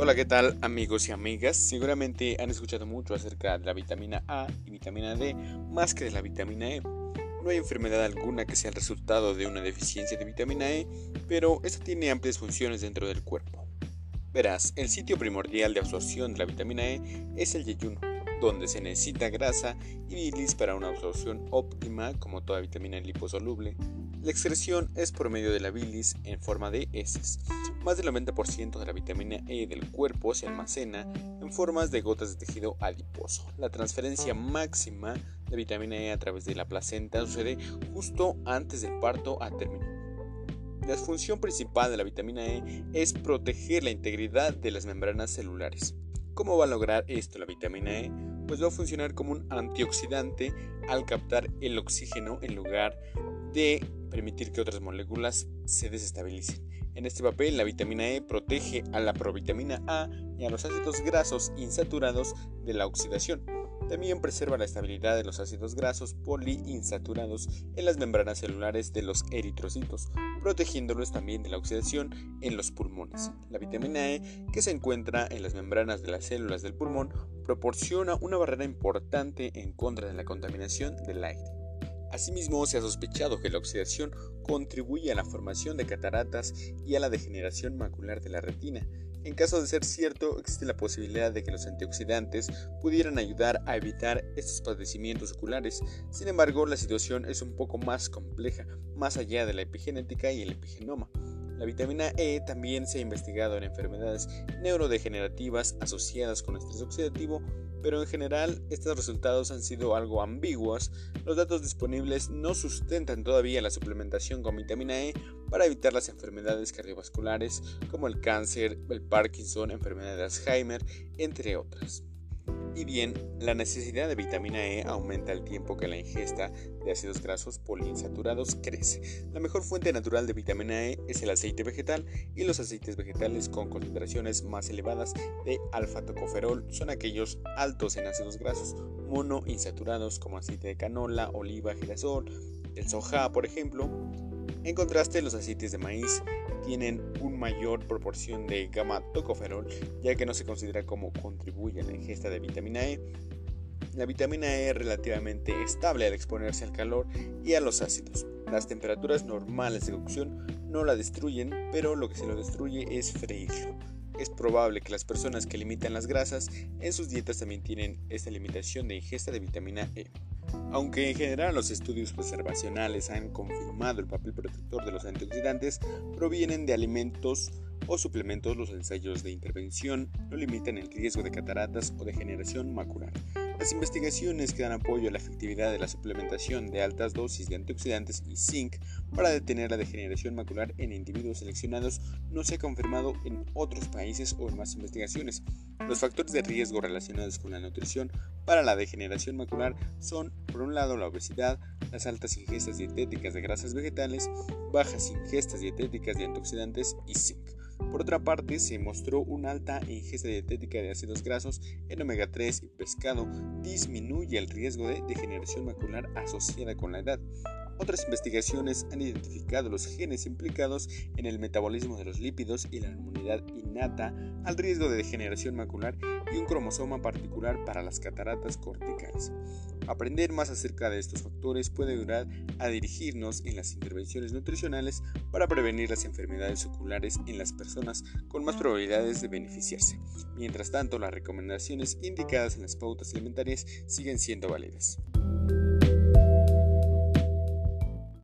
Hola, ¿qué tal amigos y amigas? Seguramente han escuchado mucho acerca de la vitamina A y vitamina D más que de la vitamina E. No hay enfermedad alguna que sea el resultado de una deficiencia de vitamina E, pero esta tiene amplias funciones dentro del cuerpo. Verás, el sitio primordial de absorción de la vitamina E es el yeyuno, donde se necesita grasa y bilis para una absorción óptima como toda vitamina liposoluble. La excreción es por medio de la bilis en forma de heces. Más del 90% de la vitamina E del cuerpo se almacena en formas de gotas de tejido adiposo. La transferencia máxima de vitamina E a través de la placenta sucede justo antes del parto a término. La función principal de la vitamina E es proteger la integridad de las membranas celulares. ¿Cómo va a lograr esto la vitamina E? Pues va a funcionar como un antioxidante al captar el oxígeno en lugar de permitir que otras moléculas se desestabilicen. En este papel, la vitamina E protege a la provitamina A y a los ácidos grasos insaturados de la oxidación. También preserva la estabilidad de los ácidos grasos poliinsaturados en las membranas celulares de los eritrocitos, protegiéndolos también de la oxidación en los pulmones. La vitamina E, que se encuentra en las membranas de las células del pulmón, proporciona una barrera importante en contra de la contaminación del aire. Asimismo, se ha sospechado que la oxidación contribuye a la formación de cataratas y a la degeneración macular de la retina. En caso de ser cierto, existe la posibilidad de que los antioxidantes pudieran ayudar a evitar estos padecimientos oculares. Sin embargo, la situación es un poco más compleja, más allá de la epigenética y el epigenoma. La vitamina E también se ha investigado en enfermedades neurodegenerativas asociadas con estrés oxidativo, pero en general estos resultados han sido algo ambiguos. Los datos disponibles no sustentan todavía la suplementación con vitamina E para evitar las enfermedades cardiovasculares como el cáncer, el Parkinson, enfermedad de Alzheimer, entre otras. Y bien, la necesidad de vitamina E aumenta al tiempo que la ingesta de ácidos grasos poliinsaturados crece. La mejor fuente natural de vitamina E es el aceite vegetal y los aceites vegetales con concentraciones más elevadas de alfa-tocoferol son aquellos altos en ácidos grasos monoinsaturados como aceite de canola, oliva, girasol, el soja, por ejemplo. En contraste, los aceites de maíz tienen una mayor proporción de gamma tocoferol, ya que no se considera como contribuye a la ingesta de vitamina E. La vitamina E es relativamente estable al exponerse al calor y a los ácidos. Las temperaturas normales de cocción no la destruyen, pero lo que se lo destruye es freírlo. Es probable que las personas que limitan las grasas en sus dietas también tienen esta limitación de ingesta de vitamina E. Aunque en general los estudios observacionales han confirmado el papel protector de los antioxidantes, provienen de alimentos o suplementos, los ensayos de intervención no limitan el riesgo de cataratas o degeneración macular. Las investigaciones que dan apoyo a la efectividad de la suplementación de altas dosis de antioxidantes y zinc para detener la degeneración macular en individuos seleccionados no se ha confirmado en otros países o en más investigaciones. Los factores de riesgo relacionados con la nutrición para la degeneración macular son, por un lado, la obesidad, las altas ingestas dietéticas de grasas vegetales, bajas ingestas dietéticas de antioxidantes y zinc. Por otra parte, se mostró una alta ingesta dietética de ácidos grasos en omega 3 y pescado disminuye el riesgo de degeneración macular asociada con la edad. Otras investigaciones han identificado los genes implicados en el metabolismo de los lípidos y la inmunidad innata al riesgo de degeneración macular y un cromosoma particular para las cataratas corticales. Aprender más acerca de estos factores puede ayudar a dirigirnos en las intervenciones nutricionales para prevenir las enfermedades oculares en las personas con más probabilidades de beneficiarse. Mientras tanto, las recomendaciones indicadas en las pautas alimentarias siguen siendo válidas.